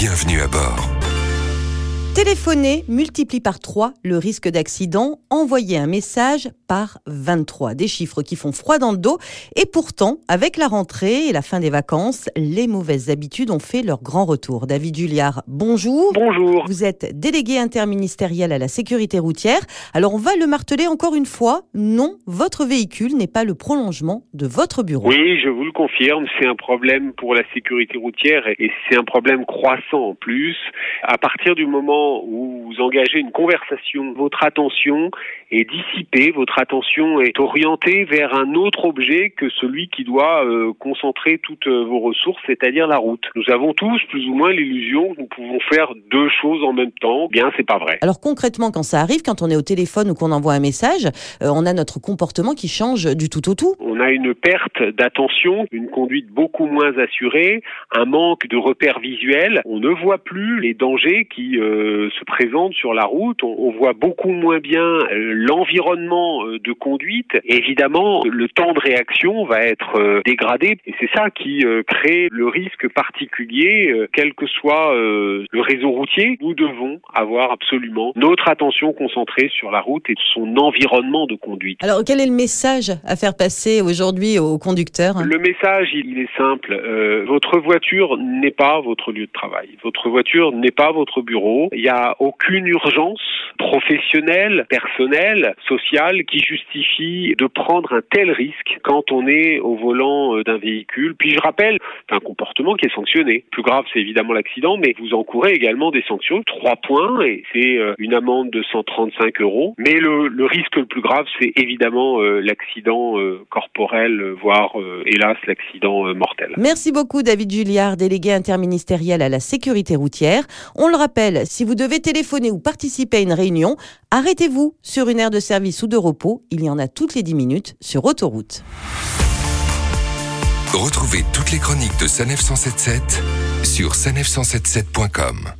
Bienvenue à bord. Téléphoner multiplie par 3 le risque d'accident, envoyer un message par 23. Des chiffres qui font froid dans le dos. Et pourtant, avec la rentrée et la fin des vacances, les mauvaises habitudes ont fait leur grand retour. David Julliard, bonjour. Bonjour. Vous êtes délégué interministériel à la sécurité routière. Alors on va le marteler encore une fois. Non, votre véhicule n'est pas le prolongement de votre bureau. Oui, je vous le confirme, c'est un problème pour la sécurité routière et c'est un problème croissant en plus. À partir du moment o vous engagez une conversation, votre attention est dissipée, votre attention est orientée vers un autre objet que celui qui doit euh, concentrer toutes euh, vos ressources, c'est-à-dire la route. Nous avons tous plus ou moins l'illusion que nous pouvons faire deux choses en même temps. Bien, c'est pas vrai. Alors concrètement, quand ça arrive, quand on est au téléphone ou qu'on envoie un message, euh, on a notre comportement qui change du tout au tout. On a une perte d'attention, une conduite beaucoup moins assurée, un manque de repères visuels. On ne voit plus les dangers qui se présente sur la route, on, voit beaucoup moins bien euh, l'environnement euh, de conduite. évidemment, le temps de réaction va être euh, dégradé. Et c'est ça qui crée le risque particulier, quel que soit le réseau routier. Nous devons avoir absolument notre attention concentrée sur la route et son environnement de conduite. Alors, quel est le message à faire passer aujourd'hui aux conducteurs? Le message, il est simple. votre voiture n'est pas votre lieu de travail. Votre voiture n'est pas votre bureau. Il y a aucune urgence professionnelle, personnelle, sociale qui justifie de prendre un tel risque quand on est au volant euh, d'un véhicule. Puis je rappelle, c'est un comportement qui est sanctionné. Plus grave, c'est évidemment l'accident, mais vous encourez également des sanctions, trois points, et c'est euh, une amende de 135 euros. Mais le, risque le plus grave, c'est évidemment euh, l'accident corporel, voire hélas l'accident mortel. Merci beaucoup David Julliard, délégué interministériel à la sécurité routière. On le rappelle, si vous devez téléphoner ou participer à une arrêtez-vous sur une aire de service ou de repos. Il y en a toutes les 10 minutes sur autoroute. Retrouvez toutes les chroniques de Sanef 177 sur sanef177.com.